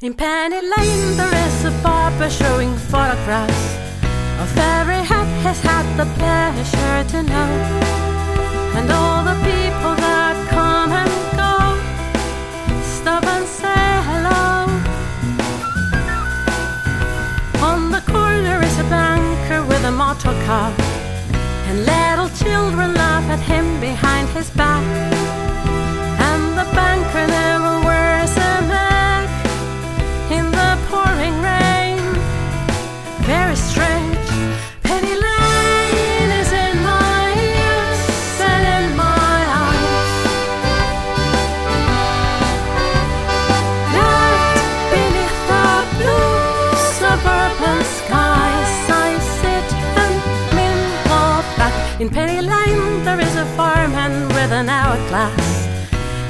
In Penny Lane there is a barber showing photographs of every hat has had the pleasure to know, and all the people that come and go stop and say hello. On the corner is a banker with a motor car, and little children laugh at him behind his back. And the banker In Penny Lane, there is a fireman with an hourglass,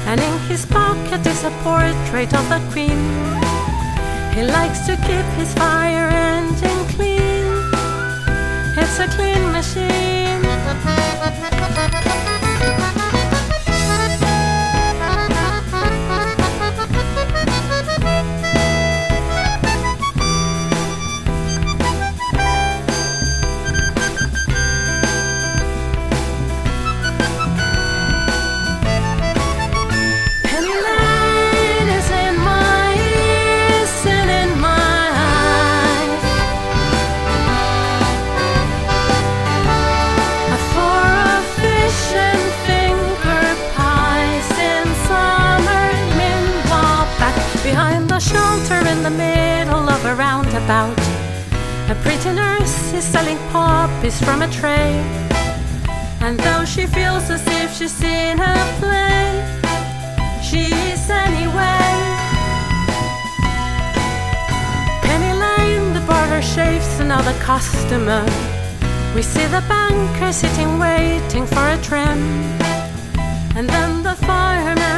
and in his pocket is a portrait of the Queen. He likes to keep his fire engine clean. It's a clean machine. The shelter in the middle of a roundabout. A pretty nurse is selling poppies from a tray. And though she feels as if she's seen a play, she is anyway. Penny Lane, the barber shaves another customer. We see the banker sitting waiting for a trim. And then the fireman in